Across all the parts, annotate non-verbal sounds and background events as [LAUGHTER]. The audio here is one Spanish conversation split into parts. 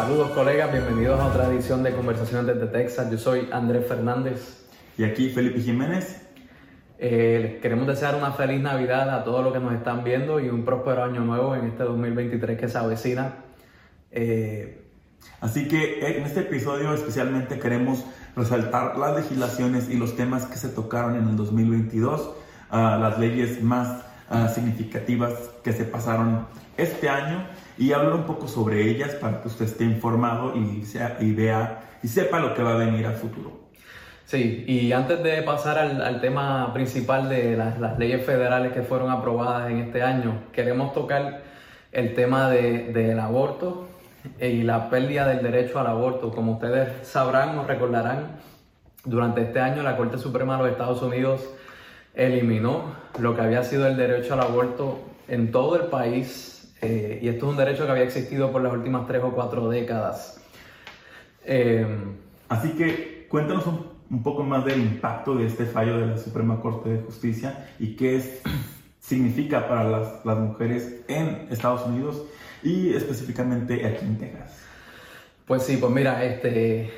Saludos colegas, bienvenidos a otra edición de Conversaciones desde Texas. Yo soy Andrés Fernández. Y aquí Felipe Jiménez. Eh, queremos desear una feliz Navidad a todos los que nos están viendo y un próspero año nuevo en este 2023 que se avecina. Eh, Así que en este episodio especialmente queremos resaltar las legislaciones y los temas que se tocaron en el 2022, ah, las leyes más ah, significativas que se pasaron este año y hablar un poco sobre ellas para que usted esté informado y, sea, y vea y sepa lo que va a venir al futuro. Sí, y antes de pasar al, tema principal de las, leyes federales que fueron aprobadas en este año, queremos tocar el tema de, del aborto y la pérdida del derecho al aborto. Como ustedes sabrán o recordarán, durante este año la Corte Suprema de los Estados Unidos eliminó lo que había sido el derecho al aborto en todo el país eh, y esto es un derecho que había existido por las últimas tres o cuatro décadas. Eh, Así que cuéntanos un, poco más del impacto de este fallo de la Suprema Corte de Justicia y qué es, [CLEARS THROAT] significa para las, las mujeres en Estados Unidos y específicamente aquí en Texas. Pues sí, pues mira, este,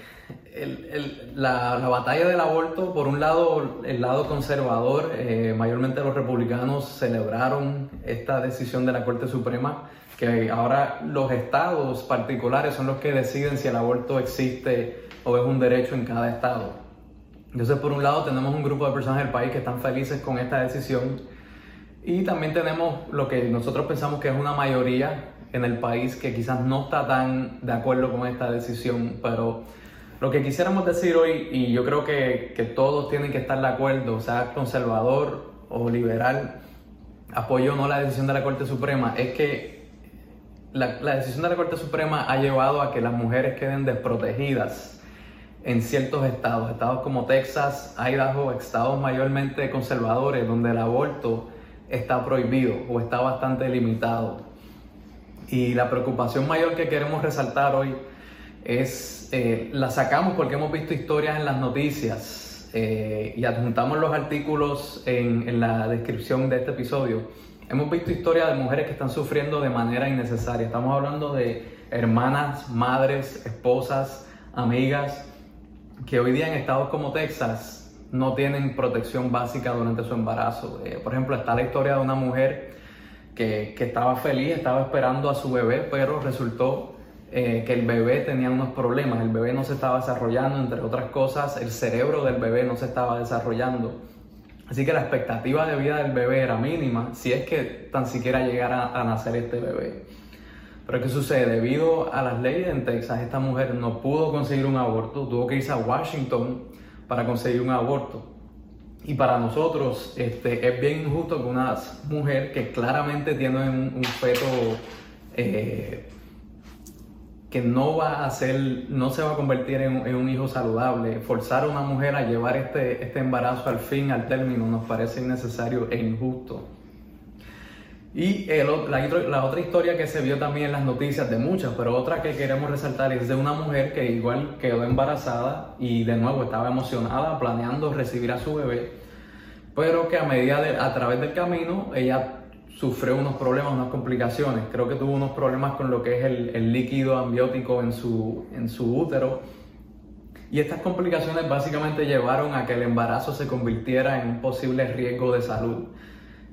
la, la, batalla del aborto, por un lado, el lado conservador, eh, mayormente los republicanos celebraron esta decisión de la Corte Suprema, que ahora los estados particulares son los que deciden si el aborto existe o es un derecho en cada estado. Entonces, por un lado, tenemos un grupo de personas del país que están felices con esta decisión y también tenemos lo que nosotros pensamos que es una mayoría en el país que quizás no está tan de acuerdo con esta decisión, pero lo que quisiéramos decir hoy, y yo creo que, que todos tienen que estar de acuerdo, sea conservador o liberal, apoyo o no la decisión de la Corte Suprema, es que la, la, decisión de la Corte Suprema ha llevado a que las mujeres queden desprotegidas en ciertos estados, estados como Texas, Idaho, estados mayormente conservadores, donde el aborto está prohibido o está bastante limitado. Y la preocupación mayor que queremos resaltar hoy es, eh, la sacamos porque hemos visto historias en las noticias eh, y adjuntamos los artículos en, en, la descripción de este episodio. Hemos visto historias de mujeres que están sufriendo de manera innecesaria. Estamos hablando de hermanas, madres, esposas, amigas, que hoy día en estados como Texas no tienen protección básica durante su embarazo. Eh, por ejemplo, está la historia de una mujer que, que estaba feliz, estaba esperando a su bebé, pero resultó eh, que el bebé tenía unos problemas, el bebé no se estaba desarrollando, entre otras cosas, el cerebro del bebé no se estaba desarrollando. Así que la expectativa de vida del bebé era mínima, si es que tan siquiera llegara a nacer este bebé. Pero ¿qué sucede? Debido a las leyes en Texas, esta mujer no pudo conseguir un aborto, tuvo que irse a Washington para conseguir un aborto. Y para nosotros este, es bien injusto que una mujer que claramente tiene un, feto eh, que no va a ser, no se va a convertir en, un hijo saludable. Forzar a una mujer a llevar este, este embarazo al fin, al término, nos parece innecesario e injusto. Y la, la, otra historia que se vio también en las noticias de muchas, pero otra que queremos resaltar es de una mujer que igual quedó embarazada y de nuevo estaba emocionada, planeando recibir a su bebé, pero que a medida de, a través del camino ella sufrió unos problemas, unas complicaciones. Creo que tuvo unos problemas con lo que es el, líquido ambiótico en su, en su útero. Y estas complicaciones básicamente llevaron a que el embarazo se convirtiera en un posible riesgo de salud.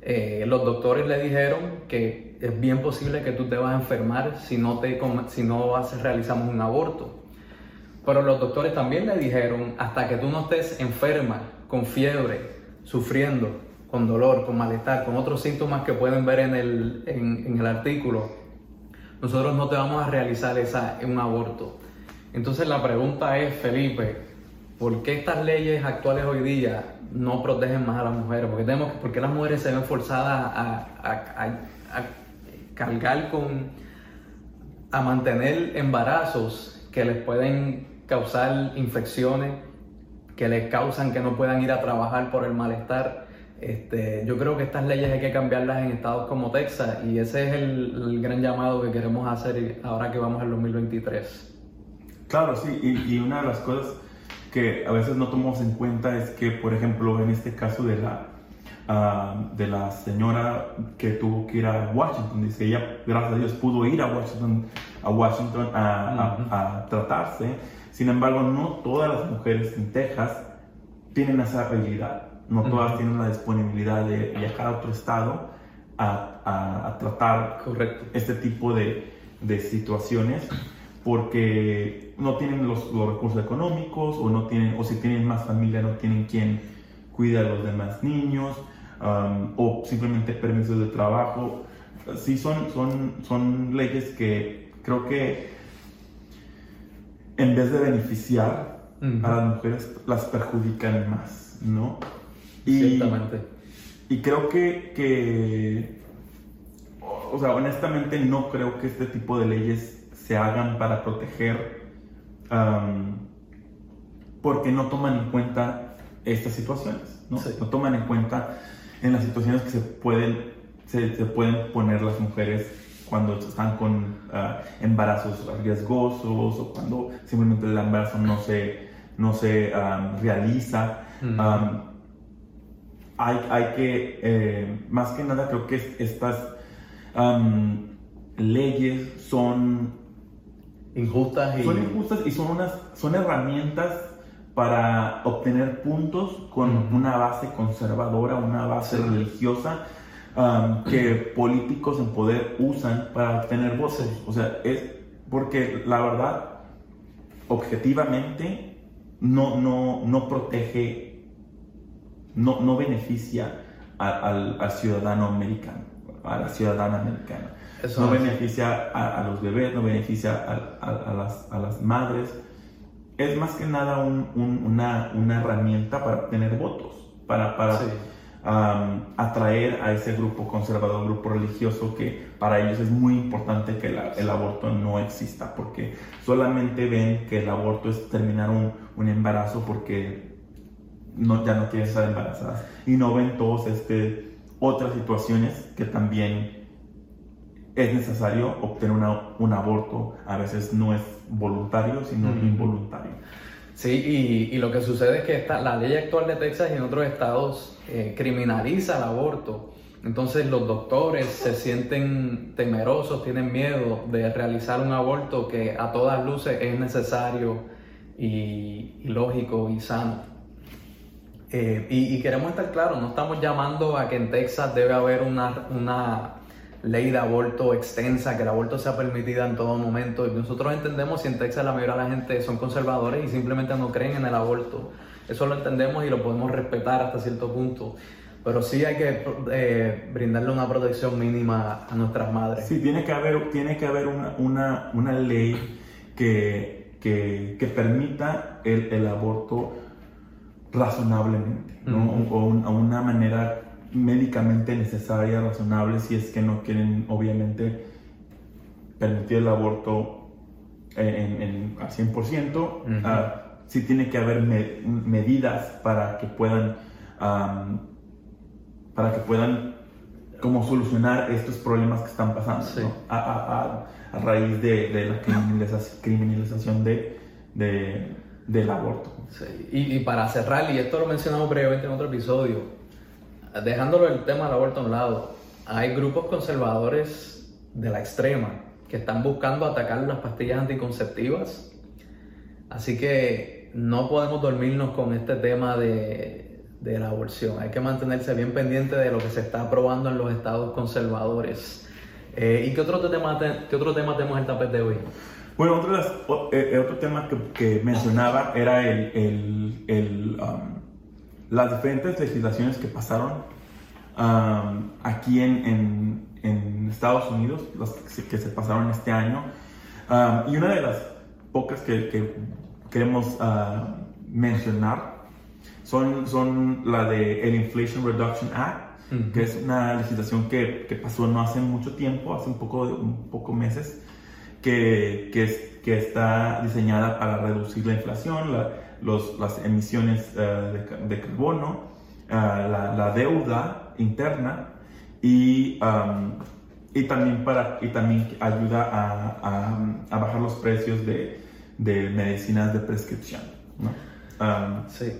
Eh, los doctores le dijeron que es bien posible que tú te vas a enfermar si no, te, si no realizamos un aborto. Pero los doctores también le dijeron, hasta que tú no estés enferma, con fiebre, sufriendo, con dolor, con malestar, con otros síntomas que pueden ver en el, en, el artículo, nosotros no te vamos a realizar esa, un aborto. Entonces la pregunta es, Felipe, ¿por qué estas leyes actuales hoy día no protegen más a las mujeres? ¿Por qué, tenemos, por qué las mujeres se ven forzadas a, a, a, cargar con, a mantener embarazos que les pueden causar infecciones, que les causan que no puedan ir a trabajar por el malestar? Este, yo creo que estas leyes hay que cambiarlas en estados como Texas y ese es el, gran llamado que queremos hacer ahora que vamos al 2023. Claro, sí, y, una de las cosas que a veces no tomamos en cuenta es que, por ejemplo, en este caso de la, ah, de la señora que tuvo que ir a Washington. Dice, ella, gracias a Dios, pudo ir a Washington a, Washington a, tratarse. Sin embargo, no todas las mujeres en Texas tienen esa habilidad. No todas tienen la disponibilidad de viajar a otro estado a, tratar Correcto. este tipo de, de, situaciones porque no tienen los, los, recursos económicos o no tienen o si tienen más familia no tienen quien cuide a los demás niños um, o simplemente permisos de trabajo. Sí son son son leyes que creo que en vez de beneficiar a las mujeres las perjudican más no y, y creo que, que, o sea, honestamente no creo que este tipo de leyes se hagan para proteger, porque no toman en cuenta estas situaciones, ¿no? No toman en cuenta en las situaciones que se pueden, se, pueden poner las mujeres cuando están con ah, embarazos riesgosos o cuando simplemente el embarazo no se, no se realiza hay, hay que, eh, más que nada creo que estas leyes son injustas y... Son injustas y son, unas, son herramientas para obtener puntos con una base conservadora, una base religiosa que políticos en poder usan para obtener votos. O sea, es porque la verdad, objetivamente, no, no, no protege no, no beneficia al, ciudadano americano, a la ciudadana americana. no beneficia a, los bebés, no beneficia a, las, a, las, madres. Es más que nada una, una, herramienta para obtener votos, para, para atraer a ese grupo conservador, grupo religioso, que para ellos es muy importante que el aborto no exista, porque solamente ven que el aborto es terminar un, un embarazo porque no, ya no quieren estar embarazadas y no ven todas este, otras situaciones que también es necesario obtener un aborto. A veces no es voluntario, sino involuntario. Sí, y, lo que sucede es que esta, la ley actual de Texas y en otros estados eh, criminaliza el aborto. Entonces los doctores se sienten temerosos, tienen miedo de realizar un aborto que a todas luces es necesario y lógico y sano. Eh, y, queremos estar claros, no estamos llamando a que en Texas debe haber una, una ley de aborto extensa, que el aborto sea permitida en todo momento. Nosotros entendemos si en Texas la mayoría de la gente son conservadores y simplemente no creen en el aborto. Eso lo entendemos y lo podemos respetar hasta cierto punto. Pero sí hay que eh, brindarle una protección mínima a nuestras madres. Sí, tiene que haber, tiene que haber una, una, una ley que, que, que permita el, el aborto razonablemente, o, a una manera médicamente necesaria, razonable, si es que no quieren, obviamente, permitir el aborto en, al 100%. Ah, sí tiene que haber medidas para que puedan, para que puedan como solucionar estos problemas que están pasando a, raíz de, la criminalización, de, del aborto. Y, para cerrar, y esto lo mencionamos previamente en otro episodio, dejándolo el tema del aborto a un lado, hay grupos conservadores de la extrema que están buscando atacar las pastillas anticonceptivas. Así que no podemos dormirnos con este tema de, de la aborción. Hay que mantenerse bien pendiente de lo que se está aprobando en los estados conservadores. Eh, ¿Y qué otro, tema, qué otro tema tenemos en el tapete de hoy? Bueno, otro, eh, eh, otro tema que, mencionaba era el, el, um, las diferentes legislaciones que pasaron um, aquí en, en, Estados Unidos, las que se, pasaron este año. Um, y una de las pocas que, queremos uh, mencionar son, son la de el Inflation Reduction Act, que es una legislación que, que, pasó no hace mucho tiempo, hace un poco, un poco meses, que, que, que está diseñada para reducir la inflación, los, las emisiones eh, de, carbono, eh, la, la, deuda interna y, um, y, también para, y también ayuda a, a, bajar los precios de, de medicinas de prescripción. ¿no? Um, sí.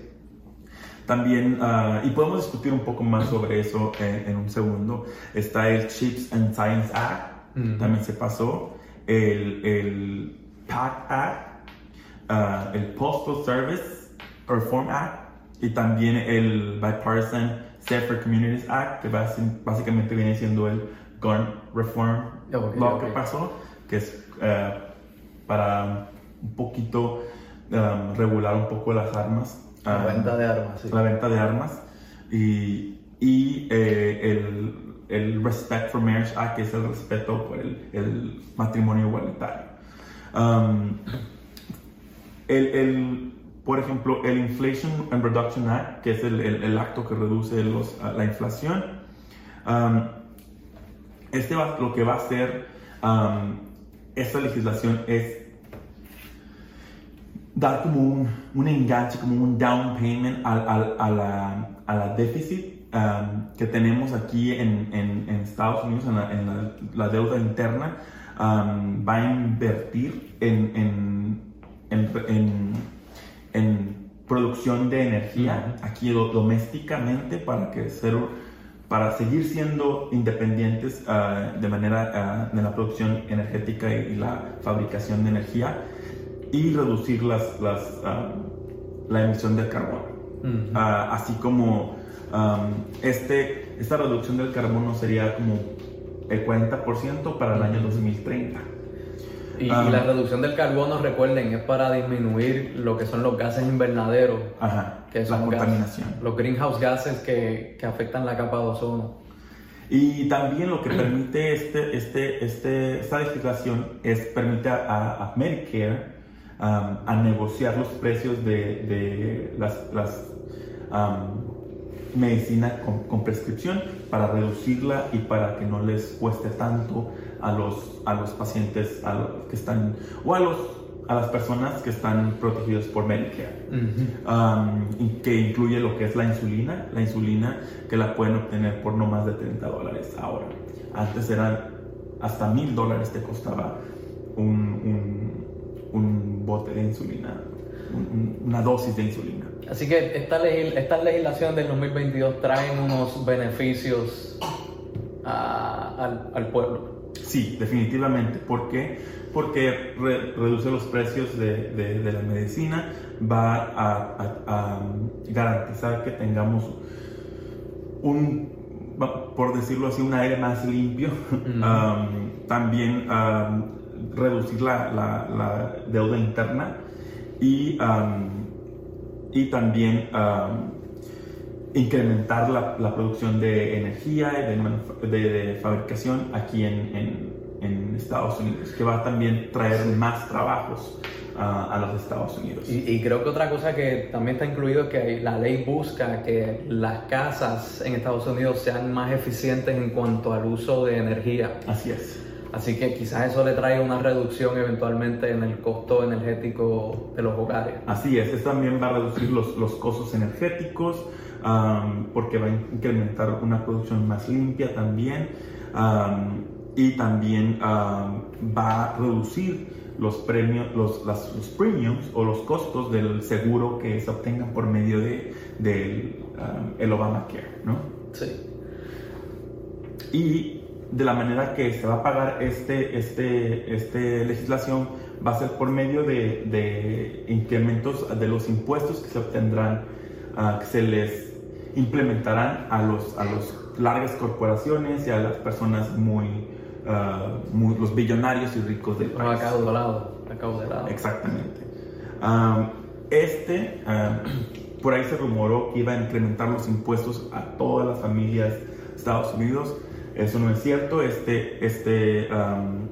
también, ah, y podemos discutir un poco más sobre eso en, un segundo, está el Chips and Science Act, también se pasó, el, el PAC Act, ah, el Postal Service Reform Act y también el Bipartisan Safer Communities Act, que básicamente viene siendo el Gun Reform Law que pasó, que es eh, para un poquito um, regular un poco las armas. La um, venta de armas, La venta de armas. Y, y eh, el, el, Respect for Marriage Act, que es el respeto por el, el matrimonio igualitario. Um, el, el, por ejemplo, el Inflation and Reduction Act, que es el, el acto que reduce los, la inflación, este va, lo que va a hacer esta legislación es dar como un, un enganche, como un down payment a, a, la, a la, déficit um, que tenemos aquí en, en, en, Estados Unidos, en la, en la deuda interna, um, va a invertir en, en producción de energía aquí domésticamente para que ser para seguir siendo independientes uh, de manera uh, de la producción energética y, la fabricación de energía y reducir las, las, uh, la emisión del carbono. así como um, este, esta reducción del carbono sería como el 40% para el año 2030. Y, la reducción del carbono, recuerden, es para disminuir lo que son los gases invernaderos, que son la contaminación. los greenhouse gases que, que, afectan la capa de ozono. Y también lo que permite este, este, este, esta legislación es permite a, Medicare um, a negociar los precios de, de las, las um, medicinas con, con prescripción para reducirla y para que no les cueste tanto a los, a los pacientes a los que están, o a, los, a las personas que están protegidas por Medicare, um, que incluye lo que es la insulina, la insulina que la pueden obtener por no más de 30 dólares ahora. Antes eran hasta mil dólares te costaba un, un, bote de insulina, una dosis de insulina. Así que esta, esta legislación del 2022 trae unos beneficios al, al pueblo. Sí, definitivamente. ¿Por qué? Porque reduce los precios de, de, la medicina, va a, garantizar que tengamos un, por decirlo así, un aire más limpio. [LAUGHS] también reducir la, la, deuda interna y, y también incrementar la, la, producción de energía y de, de, fabricación aquí en, en, Estados Unidos, que va a también traer más trabajos a los Estados Unidos. Y, creo que otra cosa que también está incluido es que la ley busca que las casas en Estados Unidos sean más eficientes en cuanto al uso de energía. Así es. Así que quizás eso le trae una reducción eventualmente en el costo energético de los hogares. Así es, eso también va a reducir los, los costos energéticos, porque va a incrementar una producción más limpia también y también va a reducir los premios, los, los premiums o los costos del seguro que se obtengan por medio de, de el Obamacare, ¿no? Sí. Y de la manera que se va a pagar este, este, este legislación va a ser por medio de, de incrementos de los impuestos que se obtendrán, que se les implementarán a los, a los largas corporaciones y a las personas muy, uh, muy los billonarios y ricos del país. lado Exactamente. Um, este, um, por ahí se rumoró que iba a incrementar los impuestos a todas las familias de Estados Unidos. Eso no es cierto. Este, este um,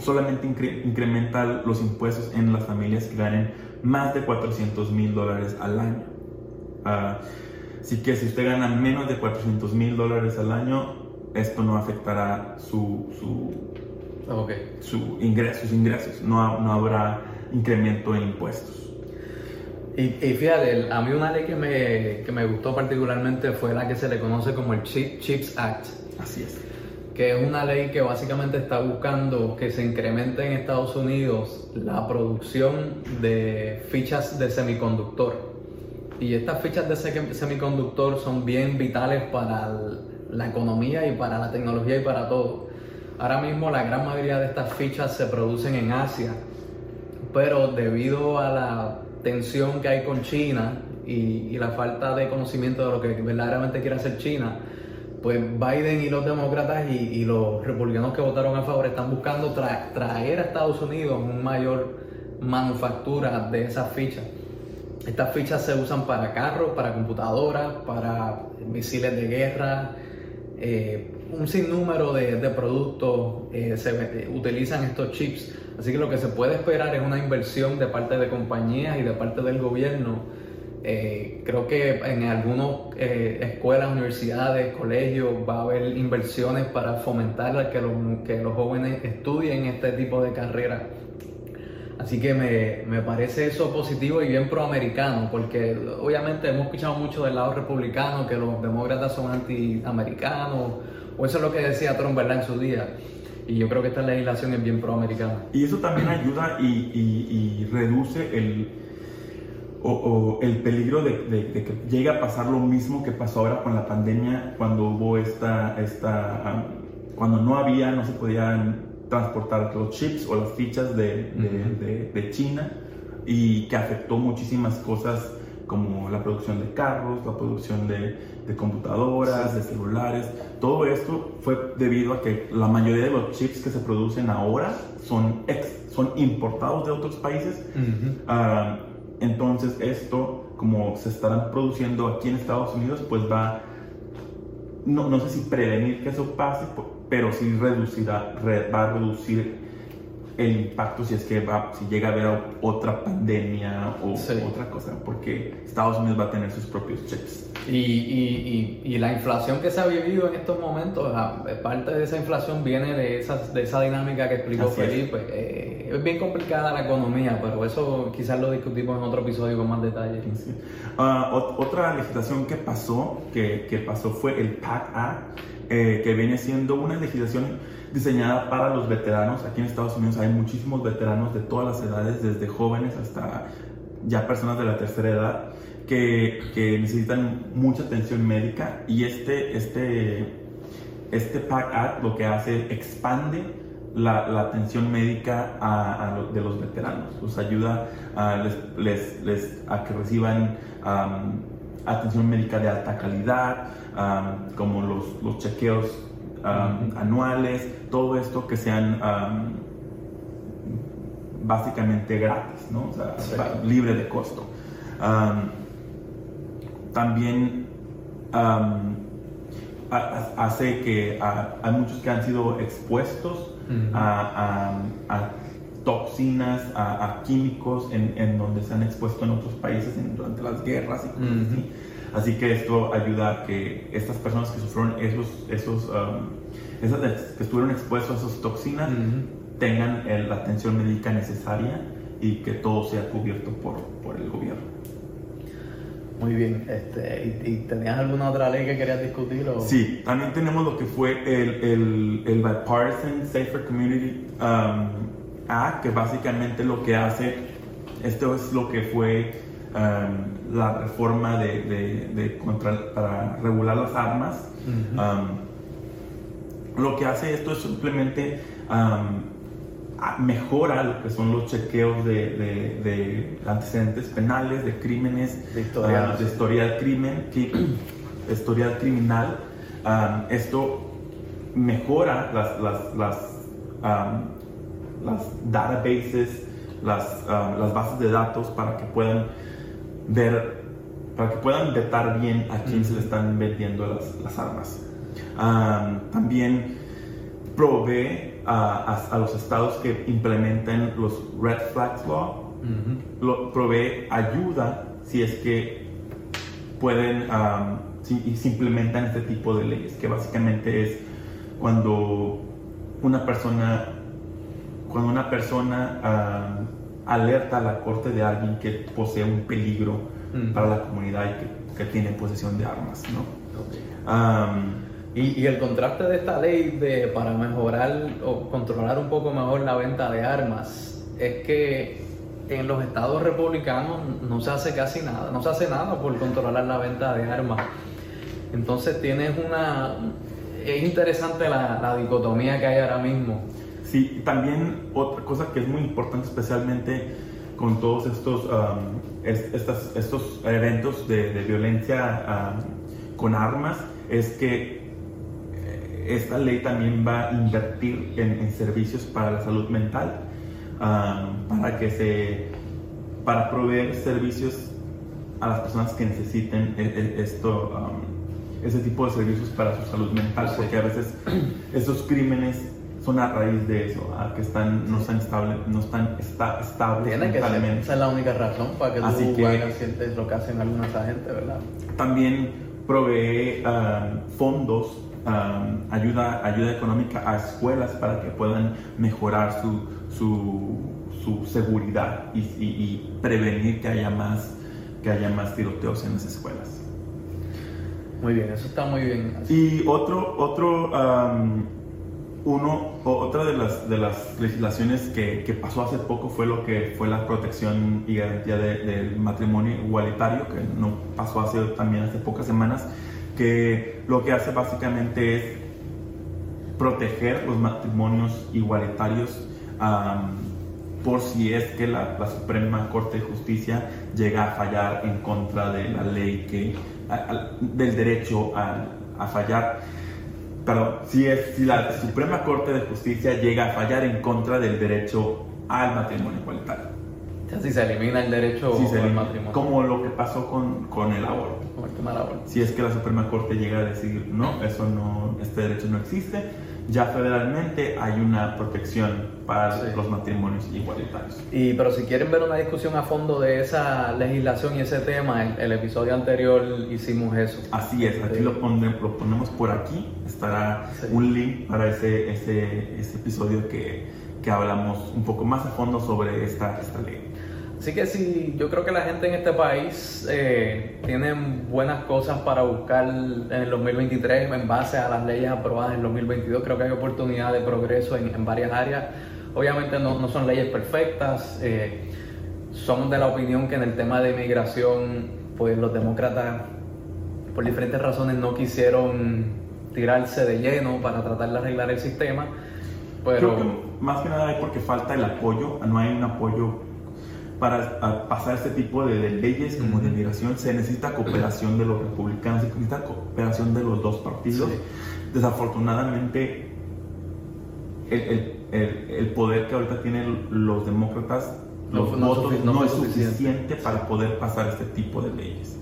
solamente incrementa los impuestos en las familias que ganen más de 400 mil dólares al año. Uh, Así que si usted gana menos de 400 mil dólares al año, esto no afectará su, su, su ingreso, sus ingresos. No, no habrá incremento en impuestos. Y, fíjate, a mí una ley que me, que me gustó particularmente fue la que se le conoce como el Chips Act. Así es. Que es una ley que básicamente está buscando que se incremente en Estados Unidos la producción de fichas de semiconductor Y estas fichas de semiconductor son bien vitales para la economía y para la tecnología y para todo. Ahora mismo la gran mayoría de estas fichas se producen en Asia, pero debido a la tensión que hay con China y, la falta de conocimiento de lo que verdaderamente quiere hacer China, pues Biden y los demócratas y, los republicanos que votaron a favor están buscando traer a Estados Unidos una mayor manufactura de esas fichas. Estas fichas se usan para carros, para computadoras, para misiles de guerra, eh, un sinnúmero de, productos eh, se utilizan estos chips. Así que lo que se puede esperar es una inversión de parte de compañías y de parte del gobierno. Creo que en algunas escuelas, universidades, colegios va a haber inversiones para fomentar que los, que los jóvenes estudien este tipo de carreras Así que me, parece eso positivo y bien proamericano, porque obviamente hemos escuchado mucho del lado republicano que los demócratas son antiamericanos, o eso es lo que decía Trump ¿verdad? en su día. Y yo creo que esta legislación es bien proamericana. Y eso también ayuda y, reduce el, o, el peligro de, que llegue a pasar lo mismo que pasó ahora con la pandemia, cuando hubo esta, esta cuando no había, no se podían transportar los chips o las fichas de, de, China y que afectó muchísimas cosas como la producción de carros, la producción de, de computadoras, de celulares. Todo esto fue debido a que la mayoría de los chips que se producen ahora son, ex, son importados de otros países. Ah, entonces esto, como se estarán produciendo aquí en Estados Unidos, pues va, no, no sé si prevenir que eso pase, pero sí reducirá, va a reducir el impacto si es que va, si llega a haber otra pandemia o otra cosa, porque Estados Unidos va a tener sus propios chips. Y, y, y, la inflación que se ha vivido en estos momentos, parte de esa inflación viene de esa, de esa dinámica que explicó Felipe. Es. Eh, es bien complicada la economía, pero eso quizás lo discutimos en otro episodio con más detalle. Ah, otra legislación que pasó, que, que pasó fue el PAC Act eh, que viene siendo una legislación diseñada para los veteranos. Aquí en Estados Unidos hay muchísimos veteranos de todas las edades, desde jóvenes hasta ya personas de la tercera edad, que, que necesitan mucha atención médica y este, este, este PAC Act lo que hace expande la, la atención médica a, de los veteranos, los ayuda a, les, les, a que reciban atención médica de alta calidad, como los, los chequeos anuales, todo esto que sean básicamente gratis, ¿no? o sea, libre de costo. también hace que hay muchos que han sido expuestos a, toxinas, a, químicos en, en, donde se han expuesto en otros países durante las guerras y cosas así. Así que esto ayuda a que estas personas que sufrieron esos, esos um, esas que estuvieron expuestos a esas toxinas tengan la atención médica necesaria y que todo sea cubierto por, por el gobierno. Muy bien, este, ¿y, tenías alguna otra ley que querías discutir? O? Sí, también tenemos lo que fue el, el, el Bipartisan Safer Community um, Que básicamente lo que hace, esto es lo que fue Um, la reforma de, de, contra, para regular las armas. Um, lo que hace esto es simplemente um, mejora lo que son los chequeos de, de antecedentes penales, de crímenes, de uh, historial crimen, [CLEARS THROAT] historial criminal. esto mejora las, las, las, las databases, las, las bases de datos para que puedan ver, para que puedan vetar bien a quién se le están vendiendo las, las armas. también provee a, a, los estados que implementen los Red Flags Law, lo, provee ayuda si es que pueden, si, si, implementan este tipo de leyes, que básicamente es cuando una persona, cuando una persona alerta a la corte de alguien que posee un peligro para la comunidad y que, tiene posesión de armas, y, el contraste de esta ley de, para mejorar o controlar un poco mejor la venta de armas es que en los estados republicanos no se hace casi nada, no se hace nada por controlar la venta de armas. Entonces tienes una... Es interesante la, dicotomía que hay ahora mismo. Sí, también otra cosa que es muy importante especialmente con todos estos, um, estos eventos de, violencia um, con armas es que eh, esta ley también va a invertir en, servicios para la salud mental, um, para que se, para proveer servicios a las personas que necesiten e, e, esto, ese tipo de servicios para su salud mental, porque a veces esos crímenes son a raíz de eso, a que están, no están estables, no están estables Tiene que ser, esa es la única razón para que Así tú que, sientes lo que hacen algunas agentes, ¿verdad? También provee um, fondos, um, ayuda, ayuda económica a escuelas para que puedan mejorar su, su, su seguridad y, y, prevenir que haya más que haya más tiroteos en las escuelas. Muy bien, eso está muy bien. Y otro, otro um, uno, otra de las, de las legislaciones que, que, pasó hace poco fue lo que fue la protección y garantía del matrimonio igualitario, que no pasó hace también hace pocas semanas, que lo que hace básicamente es proteger los matrimonios igualitarios por si es que la, la, Suprema Corte de Justicia llega a fallar en contra de la ley que, del derecho a, a fallar pero si, es, si la Suprema Corte de Justicia llega a fallar en contra del derecho al matrimonio igualitario. Si se elimina el derecho al matrimonio. Como lo que pasó con, con el aborto. Si es que la Suprema Corte llega a decir, no, eso no, este derecho no existe, ya federalmente hay una protección para los matrimonios igualitarios. Y pero si quieren ver una discusión a fondo de esa legislación y ese tema, el, el episodio anterior hicimos eso. Así es, aquí lo, ponemos, lo ponemos por aquí, estará un link para ese, ese, ese episodio que, que, hablamos un poco más a fondo sobre esta, esta ley. Así que sí, yo creo que la gente en este país eh, tiene buenas cosas para buscar en el 2023 en base a las leyes aprobadas en el 2022. Creo que hay oportunidad de progreso en, varias áreas. Obviamente no, no son leyes perfectas. Eh, somos de la opinión que en el tema de inmigración, pues los demócratas, por diferentes razones, no quisieron tirarse de lleno para tratar de arreglar el sistema. Pero... Creo que más que nada es porque falta el apoyo, no hay un apoyo para pasar este tipo de, leyes como de migración se necesita cooperación de los republicanos, se necesita cooperación de los dos partidos. Desafortunadamente, el, el, el, poder que ahorita tienen los demócratas, los no, votos, no, es suficiente. para poder pasar este tipo de leyes.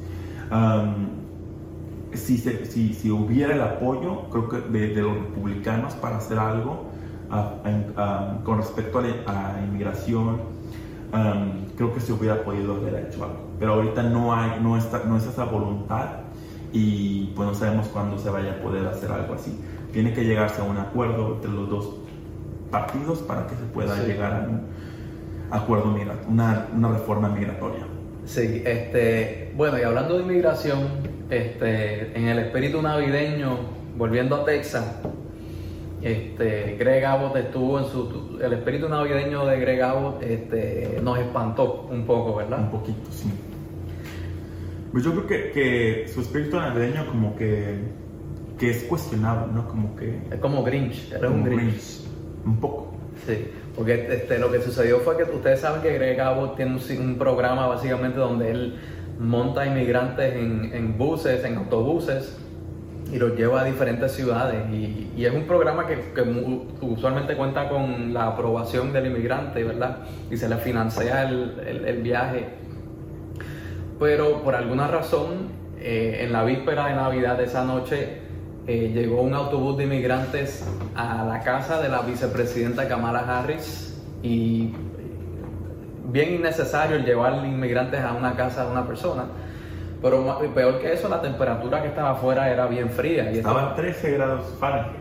si, si, si, hubiera el apoyo, creo que de, los republicanos para hacer algo con respecto a, la, a inmigración, creo que se hubiera podido haber hecho algo. Pero ahorita no, hay, no, está, no es esa voluntad y pues no sabemos cuándo se vaya a poder hacer algo así. Tiene que llegarse a un acuerdo entre los dos partidos para que se pueda llegar a un acuerdo, una, una reforma migratoria. Sí, este, bueno, y hablando de inmigración, este, en el espíritu navideño, volviendo a Texas, este, Greg Abbott estuvo en su. El espíritu navideño de Greg Abbott este, nos espantó un poco, ¿verdad? Un poquito, sí. Pues yo creo que, que su espíritu navideño, como que, que es cuestionable, ¿no? Como que. Es como Grinch, era un Grinch. Un poco. Sí, porque este, lo que sucedió fue que ustedes saben que Greg Abbott tiene un, programa básicamente donde él monta inmigrantes en, en buses, en autobuses y los lleva a diferentes ciudades. Y, es un programa que, usualmente cuenta con la aprobación del inmigrante, ¿verdad? Y se le financia el, viaje. Pero por alguna razón, eh, en la víspera de Navidad de esa noche, eh, llegó un autobús de inmigrantes a la casa de la vicepresidenta Kamala Harris y bien innecesario el llevar inmigrantes a una casa de una persona pero peor que eso, la temperatura que estaba afuera era bien fría. Y Estaban 13 grados Fahrenheit.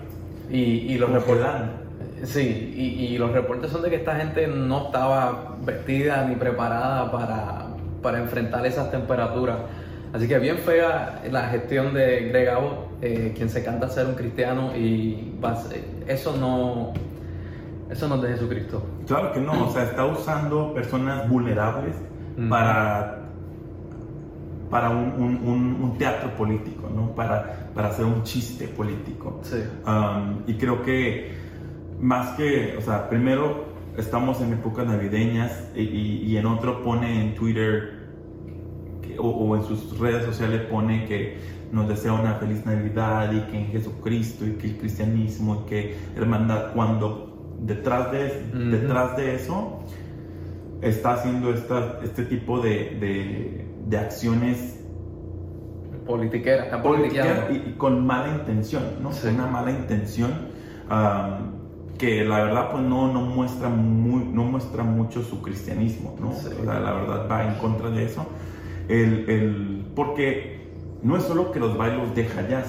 Y, y los reportes. Sí, y, y, los reportes son de que esta gente no estaba vestida ni preparada para, para enfrentar esas temperaturas. Así que bien fea la gestión de Greg Abbott, eh, quien se canta ser un cristiano, y eso no, Eso no es de Jesucristo. Claro que no, o sea, está usando personas vulnerables para, para un, teatro político, ¿no? Para, para hacer un chiste político. Sí. Um, y creo que más que, o sea, primero estamos en épocas navideñas y, en otro pone en Twitter o, en sus redes sociales pone que nos desea una feliz Navidad y que en Jesucristo y que el cristianismo y que hermandad, cuando detrás de, detrás de eso está haciendo esta, este tipo de, de, acciones politiqueras, y, con mala intención, ¿no? Una mala intención que la verdad pues no, no, muestra muy, no muestra mucho su cristianismo, ¿no? la verdad va en contra de eso. El, el, porque no es solo que los bailos deja ya,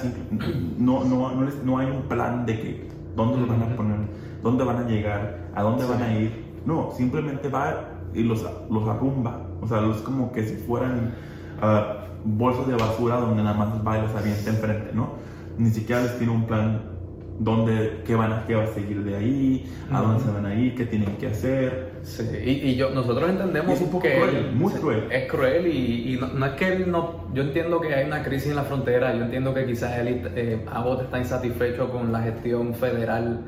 no, no, no, no, hay un plan de que dónde los van a poner, dónde van a llegar, a dónde van a ir. No, simplemente va y los, los arrumba. O sea, es como que si fueran uh, bolsas de basura donde nada más va y los avienta enfrente, ¿no? Ni siquiera les tiene un plan dónde, qué, van a, qué va a seguir de ahí, a dónde se van a ir, qué tienen que hacer. Sí, y, y yo, nosotros entendemos es un poco que cruel, muy cruel. Es cruel y, y no, es que él no, yo entiendo que hay una crisis en la frontera, yo entiendo que quizás él, eh, Abbott está insatisfecho con la gestión federal,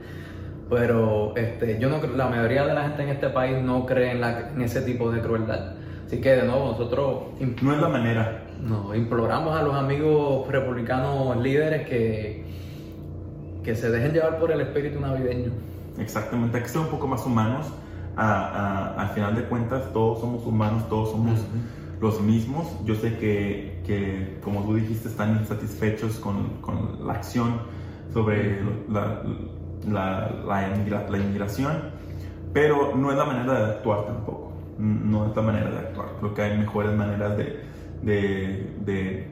pero este, yo no la mayoría de la gente en este país no cree en, la, en ese tipo de crueldad. Así que de nuevo nosotros... No es la manera. No, imploramos a los amigos republicanos líderes que que se dejen llevar por el espíritu navideño. Exactamente, hay que ser un poco más humanos. al final de cuentas, todos somos humanos, todos somos los mismos. Yo sé que, que, como tú dijiste, están insatisfechos con, con la acción sobre la, la, la, inmigración, pero no es la manera de actuar tampoco. No es la manera de actuar. Creo que hay mejores maneras de, de, de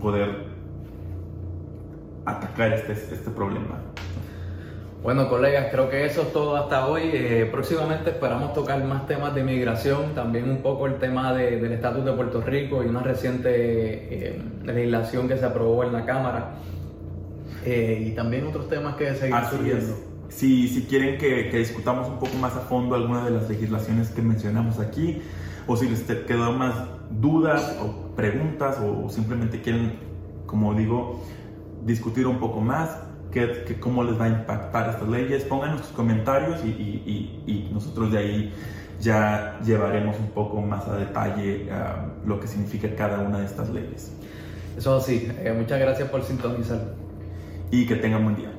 poder atacar este, este problema. Bueno, colegas, creo que eso es todo hasta hoy. Eh, próximamente esperamos tocar más temas de inmigración, también un poco el tema del estatus de Puerto Rico y una reciente eh, legislación que se aprobó en la Cámara. Eh, y también otros temas que seguir surgiendo. Si, si quieren que, que, discutamos un poco más a fondo algunas de las legislaciones que mencionamos aquí, o si les quedó más dudas o preguntas, o simplemente quieren, como digo, discutir un poco más, qué, cómo les va a impactar estas leyes, pónganos sus comentarios y, y, y, nosotros de ahí ya llevaremos un poco más a detalle uh, lo que significa cada una de estas leyes. Eso sí, eh, muchas gracias por sintonizar. Y que tengan buen día.